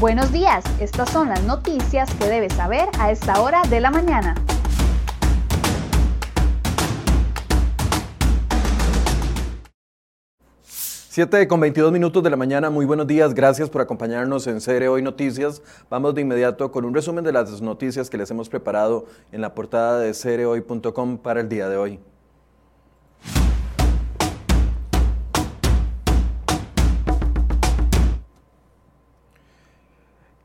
Buenos días, estas son las noticias que debes saber a esta hora de la mañana. 7 con 22 minutos de la mañana, muy buenos días, gracias por acompañarnos en Cere Hoy Noticias. Vamos de inmediato con un resumen de las noticias que les hemos preparado en la portada de cerehoy.com para el día de hoy.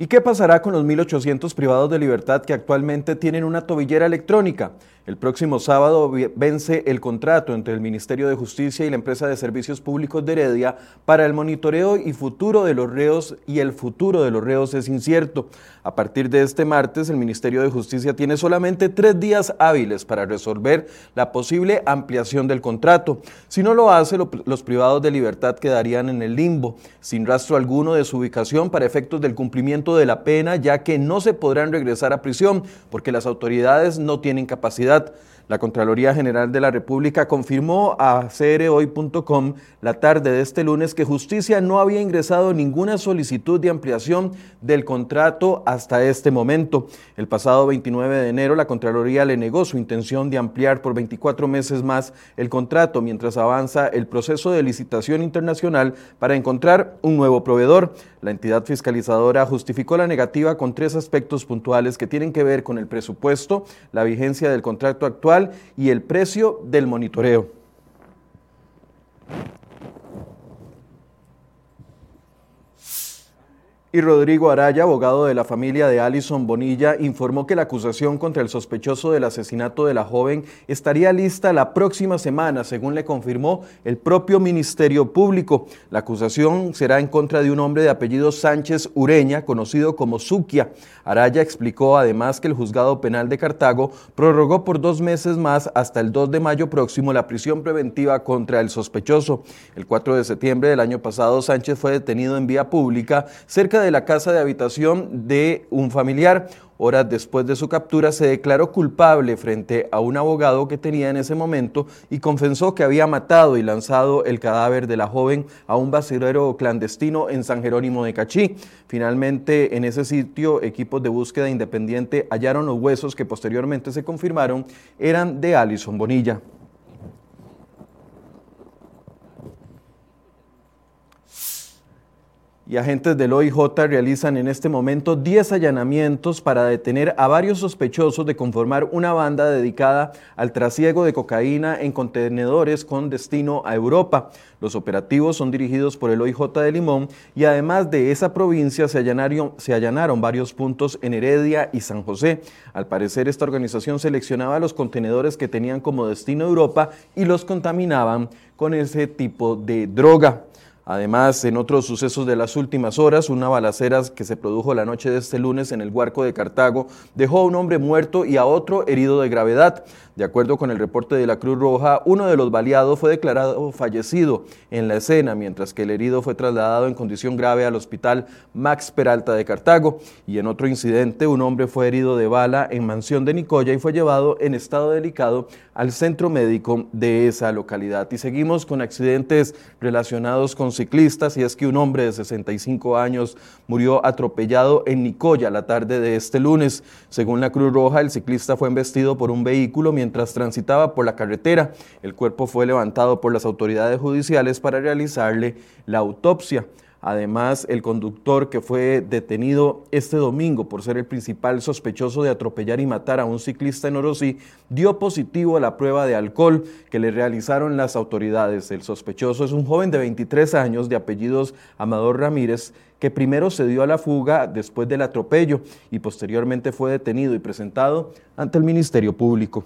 ¿Y qué pasará con los 1.800 privados de libertad que actualmente tienen una tobillera electrónica? El próximo sábado vence el contrato entre el Ministerio de Justicia y la empresa de servicios públicos de Heredia para el monitoreo y futuro de los reos y el futuro de los reos es incierto. A partir de este martes, el Ministerio de Justicia tiene solamente tres días hábiles para resolver la posible ampliación del contrato. Si no lo hace, los privados de libertad quedarían en el limbo, sin rastro alguno de su ubicación para efectos del cumplimiento de la pena, ya que no se podrán regresar a prisión porque las autoridades no tienen capacidad. говорят, La Contraloría General de la República confirmó a crhoy.com la tarde de este lunes que Justicia no había ingresado ninguna solicitud de ampliación del contrato hasta este momento. El pasado 29 de enero la Contraloría le negó su intención de ampliar por 24 meses más el contrato mientras avanza el proceso de licitación internacional para encontrar un nuevo proveedor. La entidad fiscalizadora justificó la negativa con tres aspectos puntuales que tienen que ver con el presupuesto, la vigencia del contrato actual, y el precio del monitoreo. Y Rodrigo Araya, abogado de la familia de Alison Bonilla, informó que la acusación contra el sospechoso del asesinato de la joven estaría lista la próxima semana, según le confirmó el propio Ministerio Público. La acusación será en contra de un hombre de apellido Sánchez Ureña, conocido como Suquia. Araya explicó además que el juzgado penal de Cartago prorrogó por dos meses más hasta el 2 de mayo próximo la prisión preventiva contra el sospechoso. El 4 de septiembre del año pasado, Sánchez fue detenido en vía pública cerca de la casa de habitación de un familiar. Horas después de su captura se declaró culpable frente a un abogado que tenía en ese momento y confesó que había matado y lanzado el cadáver de la joven a un basurero clandestino en San Jerónimo de Cachí. Finalmente, en ese sitio, equipos de búsqueda independiente hallaron los huesos que posteriormente se confirmaron eran de Alison Bonilla. Y agentes del OIJ realizan en este momento 10 allanamientos para detener a varios sospechosos de conformar una banda dedicada al trasiego de cocaína en contenedores con destino a Europa. Los operativos son dirigidos por el OIJ de Limón y además de esa provincia se allanaron, se allanaron varios puntos en Heredia y San José. Al parecer esta organización seleccionaba los contenedores que tenían como destino Europa y los contaminaban con ese tipo de droga. Además, en otros sucesos de las últimas horas, una balacera que se produjo la noche de este lunes en el Huarco de Cartago dejó a un hombre muerto y a otro herido de gravedad. De acuerdo con el reporte de la Cruz Roja, uno de los baleados fue declarado fallecido en la escena, mientras que el herido fue trasladado en condición grave al hospital Max Peralta de Cartago. Y en otro incidente, un hombre fue herido de bala en Mansión de Nicoya y fue llevado en estado delicado al centro médico de esa localidad. Y seguimos con accidentes relacionados con ciclistas, y es que un hombre de 65 años murió atropellado en Nicoya la tarde de este lunes. Según la Cruz Roja, el ciclista fue embestido por un vehículo mientras transitaba por la carretera. El cuerpo fue levantado por las autoridades judiciales para realizarle la autopsia. Además, el conductor que fue detenido este domingo por ser el principal sospechoso de atropellar y matar a un ciclista en Orosí dio positivo a la prueba de alcohol que le realizaron las autoridades. El sospechoso es un joven de 23 años de apellidos Amador Ramírez que primero se dio a la fuga después del atropello y posteriormente fue detenido y presentado ante el Ministerio Público.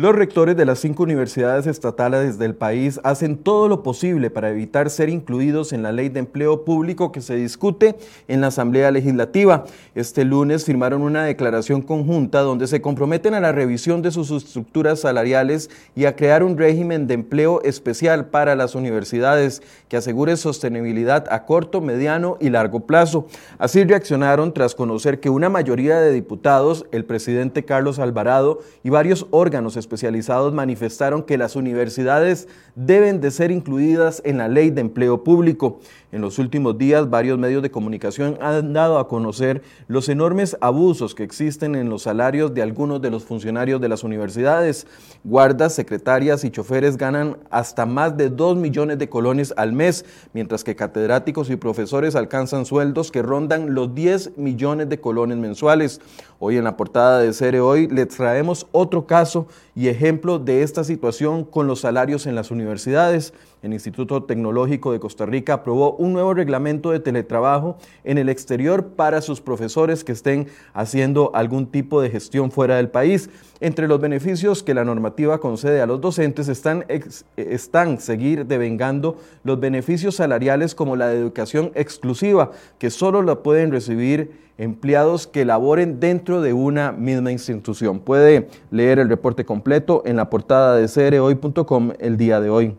Los rectores de las cinco universidades estatales del país hacen todo lo posible para evitar ser incluidos en la ley de empleo público que se discute en la Asamblea Legislativa. Este lunes firmaron una declaración conjunta donde se comprometen a la revisión de sus estructuras salariales y a crear un régimen de empleo especial para las universidades que asegure sostenibilidad a corto, mediano y largo plazo. Así reaccionaron tras conocer que una mayoría de diputados, el presidente Carlos Alvarado y varios órganos especializados manifestaron que las universidades deben de ser incluidas en la ley de empleo público. En los últimos días, varios medios de comunicación han dado a conocer los enormes abusos que existen en los salarios de algunos de los funcionarios de las universidades. Guardas, secretarias y choferes ganan hasta más de 2 millones de colones al mes, mientras que catedráticos y profesores alcanzan sueldos que rondan los 10 millones de colones mensuales. Hoy en la portada de Cere Hoy les traemos otro caso y ejemplo de esta situación con los salarios en las universidades. El Instituto Tecnológico de Costa Rica aprobó un nuevo reglamento de teletrabajo en el exterior para sus profesores que estén haciendo algún tipo de gestión fuera del país. Entre los beneficios que la normativa concede a los docentes están, seguir devengando los beneficios salariales como la educación exclusiva, que solo la pueden recibir empleados que laboren dentro de una misma institución. Puede leer el reporte completo en la portada de crhoy.com el día de hoy.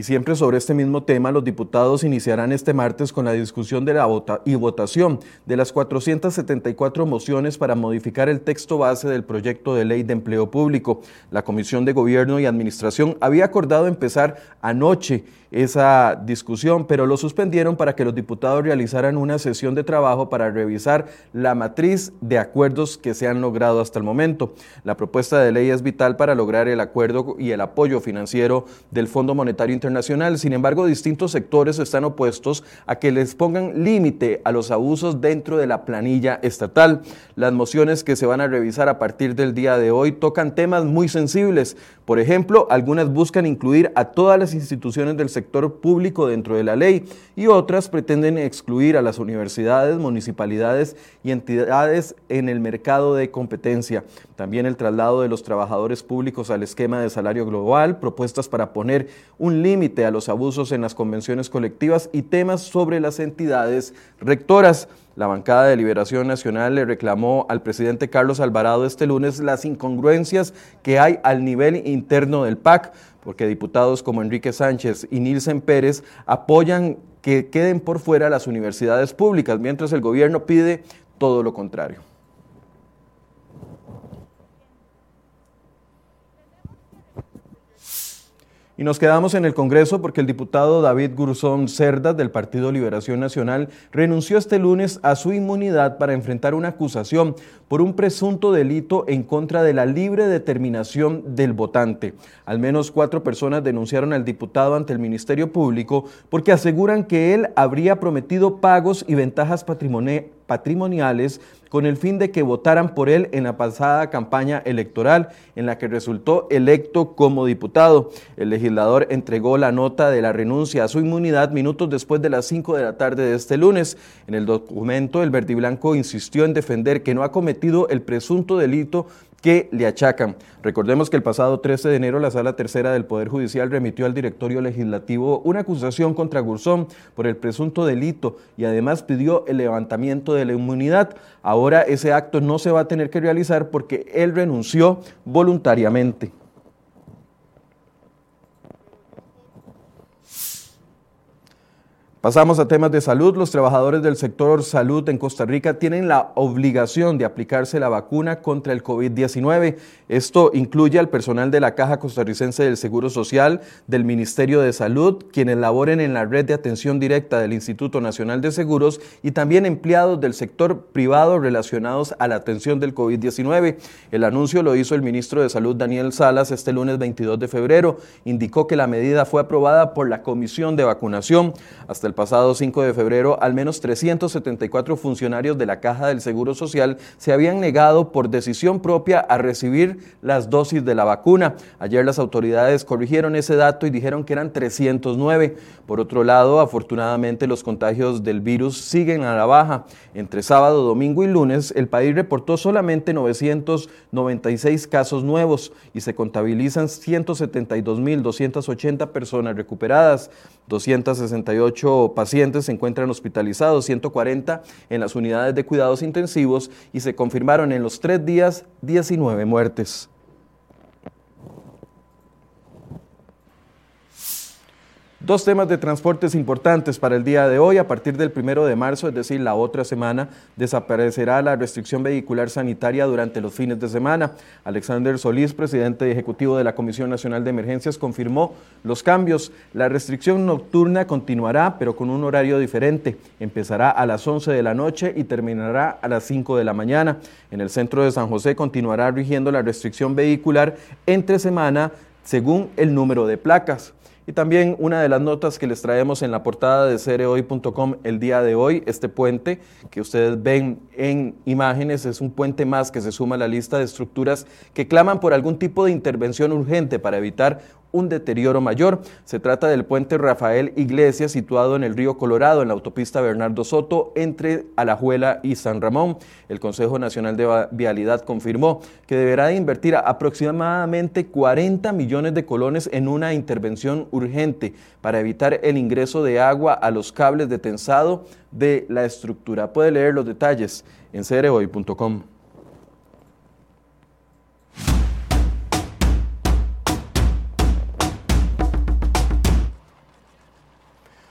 Y siempre sobre este mismo tema, los diputados iniciarán este martes con la discusión de la y votación de las 474 mociones para modificar el texto base del proyecto de ley de empleo público. La Comisión de Gobierno y Administración había acordado empezar anoche esa discusión, pero lo suspendieron para que los diputados realizaran una sesión de trabajo para revisar la matriz de acuerdos que se han logrado hasta el momento. La propuesta de ley es vital para lograr el acuerdo y el apoyo financiero del Fondo Monetario Internacional. Sin embargo, distintos sectores están opuestos a que les pongan límite a los abusos dentro de la planilla estatal. Las mociones que se van a revisar a partir del día de hoy tocan temas muy sensibles. Por ejemplo, algunas buscan incluir a todas las instituciones del sector sector público dentro de la ley y otras pretenden excluir a las universidades, municipalidades y entidades en el mercado de competencia. También el traslado de los trabajadores públicos al esquema de salario global, propuestas para poner un límite a los abusos en las convenciones colectivas y temas sobre las entidades rectoras. La bancada de Liberación Nacional le reclamó al presidente Carlos Alvarado este lunes las incongruencias que hay al nivel interno del PAC porque diputados como Enrique Sánchez y Nilsen Pérez apoyan que queden por fuera las universidades públicas, mientras el gobierno pide todo lo contrario. Y nos quedamos en el Congreso porque el diputado David Gurzón Cerdas del Partido Liberación Nacional renunció este lunes a su inmunidad para enfrentar una acusación por un presunto delito en contra de la libre determinación del votante. Al menos cuatro personas denunciaron al diputado ante el Ministerio Público porque aseguran que él habría prometido pagos y ventajas patrimoniales con el fin de que votaran por él en la pasada campaña electoral en la que resultó electo como diputado. El legislador entregó la nota de la renuncia a su inmunidad minutos después de las 5 de la tarde de este lunes. En el documento, el verdiblanco insistió en defender que no ha cometido el presunto delito que le achacan. Recordemos que el pasado 13 de enero la Sala Tercera del Poder Judicial remitió al Directorio Legislativo una acusación contra Gurzón por el presunto delito y además pidió el levantamiento de la inmunidad. Ahora ese acto no se va a tener que realizar porque él renunció voluntariamente. Pasamos a temas de salud. Los trabajadores del sector salud en Costa Rica tienen la obligación de aplicarse la vacuna contra el COVID-19. Esto incluye al personal de la Caja Costarricense del Seguro Social, del Ministerio de Salud, quienes laboren en la red de atención directa del Instituto Nacional de Seguros y también empleados del sector privado relacionados a la atención del COVID-19. El anuncio lo hizo el ministro de Salud Daniel Salas este lunes 22 de febrero. Indicó que la medida fue aprobada por la Comisión de Vacunación. Hasta el pasado 5 de febrero, al menos 374 funcionarios de la Caja del Seguro Social se habían negado por decisión propia a recibir las dosis de la vacuna. Ayer las autoridades corrigieron ese dato y dijeron que eran 309. Por otro lado, afortunadamente los contagios del virus siguen a la baja. Entre sábado, domingo y lunes, el país reportó solamente 996 casos nuevos y se contabilizan 172.280 personas recuperadas. 268 pacientes se encuentran hospitalizados, 140 en las unidades de cuidados intensivos y se confirmaron en los tres días 19 muertes. Dos temas de transportes importantes para el día de hoy. A partir del primero de marzo, es decir, la otra semana, desaparecerá la restricción vehicular sanitaria durante los fines de semana. Alexander Solís, presidente ejecutivo de la Comisión Nacional de Emergencias, confirmó los cambios. La restricción nocturna continuará, pero con un horario diferente. Empezará a las 11 de la noche y terminará a las 5 de la mañana. En el centro de San José continuará rigiendo la restricción vehicular entre semana según el número de placas. Y también una de las notas que les traemos en la portada de cereoy.com el día de hoy, este puente que ustedes ven en imágenes es un puente más que se suma a la lista de estructuras que claman por algún tipo de intervención urgente para evitar un deterioro mayor. Se trata del puente Rafael Iglesias, situado en el río Colorado, en la autopista Bernardo Soto, entre Alajuela y San Ramón. El Consejo Nacional de Vialidad confirmó que deberá de invertir aproximadamente 40 millones de colones en una intervención urgente para evitar el ingreso de agua a los cables de tensado de la estructura. Puede leer los detalles en cereoy.com.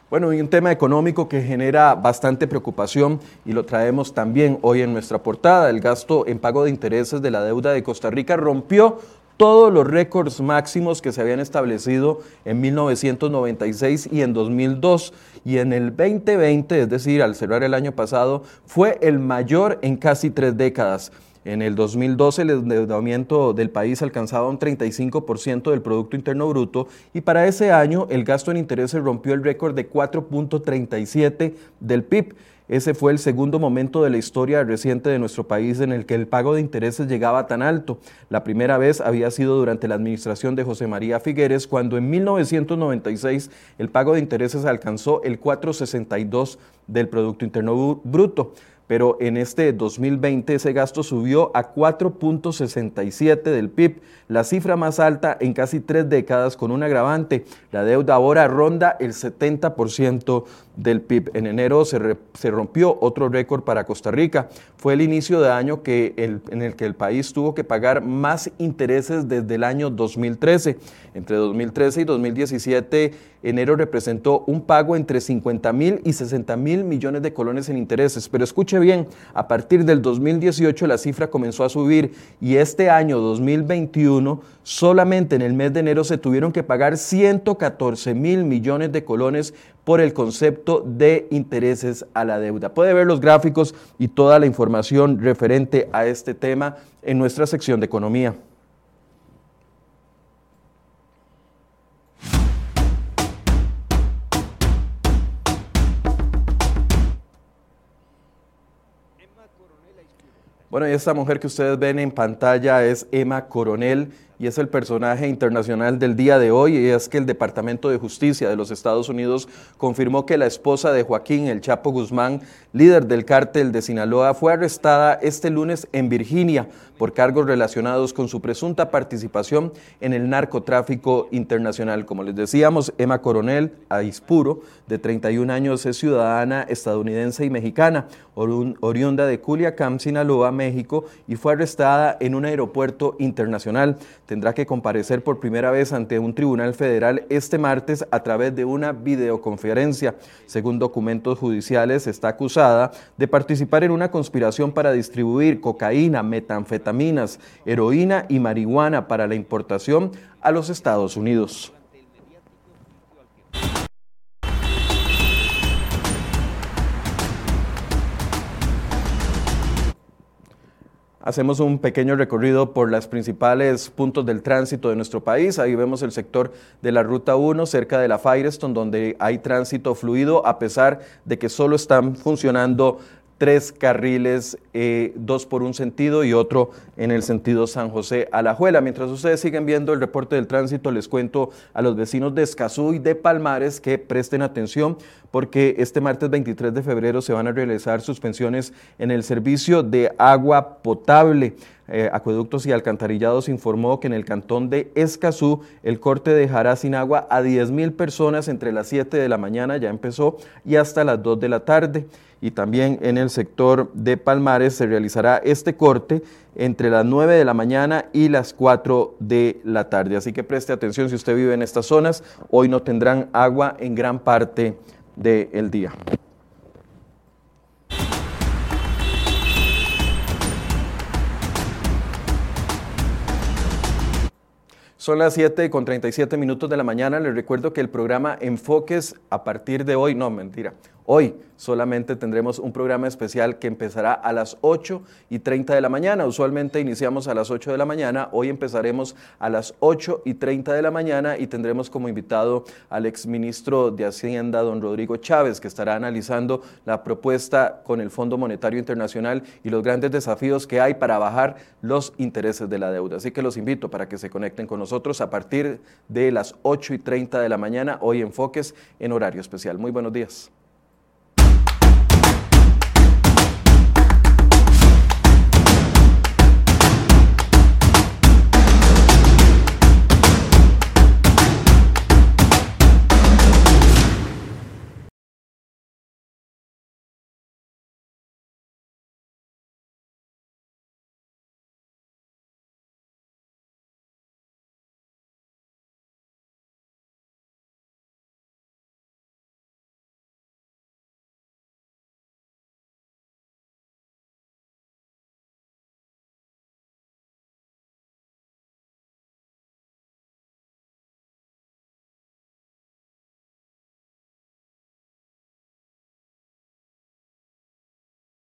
Bueno, y un tema económico que genera bastante preocupación y lo traemos también hoy en nuestra portada. El gasto en pago de intereses de la deuda de Costa Rica rompió todos los récords máximos que se habían establecido en 1996 y en 2002. Y en el 2020, es decir, al cerrar el año pasado, fue el mayor en casi tres décadas. En el 2012 el endeudamiento del país alcanzaba un 35% del Producto Interno Bruto y para ese año el gasto en intereses rompió el récord de 4.37 del PIB. Ese fue el segundo momento de la historia reciente de nuestro país en el que el pago de intereses llegaba tan alto. La primera vez había sido durante la administración de José María Figueres, cuando en 1996 el pago de intereses alcanzó el 4,62 del Producto Interno Bruto pero en este 2020 ese gasto subió a 4.67 del PIB, la cifra más alta en casi tres décadas con un agravante. La deuda ahora ronda el 70% del PIB. En enero se, rompió otro récord para Costa Rica. Fue el inicio de año que en el que el país tuvo que pagar más intereses desde el año 2013. Entre 2013 y 2017, enero representó un pago entre 50 mil y 60 mil millones de colones en intereses. Pero bien, a partir del 2018 la cifra comenzó a subir y este año 2021 solamente en el mes de enero se tuvieron que pagar 114 mil millones de colones por el concepto de intereses a la deuda. Puede ver los gráficos y toda la información referente a este tema en nuestra sección de economía. Bueno, y esta mujer que ustedes ven en pantalla es Emma Coronel y es el personaje internacional del día de hoy, y es que el Departamento de Justicia de los Estados Unidos confirmó que la esposa de Joaquín El Chapo Guzmán, líder del cártel de Sinaloa, fue arrestada este lunes en Virginia por cargos relacionados con su presunta participación en el narcotráfico internacional. Como les decíamos, Emma Coronel Aispuro, de 31 años, es ciudadana estadounidense y mexicana, oriunda de Culiacán, Sinaloa, México, y fue arrestada en un aeropuerto internacional tendrá que comparecer por primera vez ante un tribunal federal este martes a través de una videoconferencia. Según documentos judiciales, está acusada de participar en una conspiración para distribuir cocaína, metanfetaminas, heroína y marihuana para la importación a los Estados Unidos. Hacemos un pequeño recorrido por los principales puntos del tránsito de nuestro país. Ahí vemos el sector de la Ruta 1, cerca de la Firestone, donde hay tránsito fluido, a pesar de que solo están funcionando tres carriles, eh, dos por un sentido y otro en el sentido San José Alajuela. Mientras ustedes siguen viendo el reporte del tránsito, les cuento a los vecinos de Escazú y de Palmares que presten atención porque este martes 23 de febrero se van a realizar suspensiones en el servicio de agua potable. Eh, Acueductos y Alcantarillados informó que en el cantón de Escazú el corte dejará sin agua a 10 mil personas entre las 7 de la mañana, ya empezó, y hasta las 2 de la tarde y también en el sector de Palmares se realizará este corte entre las 9 de la mañana y las 4 de la tarde. Así que preste atención si usted vive en estas zonas, hoy no tendrán agua en gran parte del día. Son las 7 con 37 minutos de la mañana. Les recuerdo que el programa Enfoques a partir de hoy, no mentira, hoy solamente tendremos un programa especial que empezará a las 8 y 30 de la mañana. Usualmente iniciamos a las 8 de la mañana, hoy empezaremos a las 8 y 30 de la mañana y tendremos como invitado al exministro de Hacienda, don Rodrigo Chávez, que estará analizando la propuesta con el Fondo Monetario Internacional y los grandes desafíos que hay para bajar los intereses de la deuda. Así que los invito para que se conecten con nosotros a partir de las 8 y 30 de la mañana, hoy enfoques en horario especial. Muy buenos días.